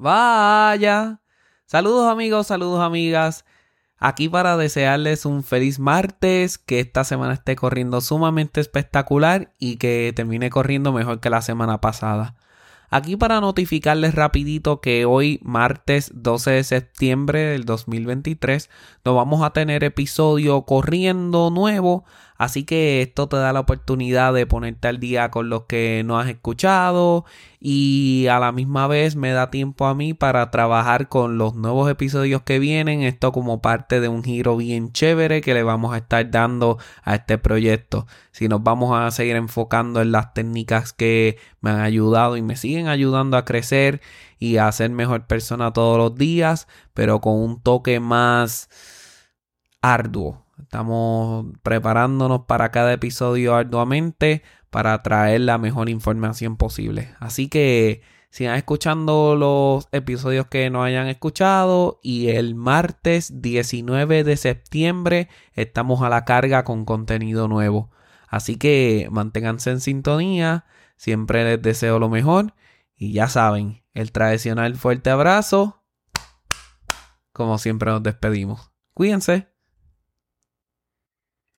Vaya. Saludos amigos, saludos amigas. Aquí para desearles un feliz martes, que esta semana esté corriendo sumamente espectacular y que termine corriendo mejor que la semana pasada. Aquí para notificarles rapidito que hoy, martes 12 de septiembre del 2023, nos vamos a tener episodio corriendo nuevo. Así que esto te da la oportunidad de ponerte al día con los que no has escuchado y a la misma vez me da tiempo a mí para trabajar con los nuevos episodios que vienen. Esto como parte de un giro bien chévere que le vamos a estar dando a este proyecto. Si nos vamos a seguir enfocando en las técnicas que me han ayudado y me siguen ayudando a crecer y a ser mejor persona todos los días, pero con un toque más arduo Estamos preparándonos para cada episodio arduamente para traer la mejor información posible. Así que sigan escuchando los episodios que no hayan escuchado y el martes 19 de septiembre estamos a la carga con contenido nuevo. Así que manténganse en sintonía, siempre les deseo lo mejor y ya saben, el tradicional fuerte abrazo. Como siempre nos despedimos. Cuídense.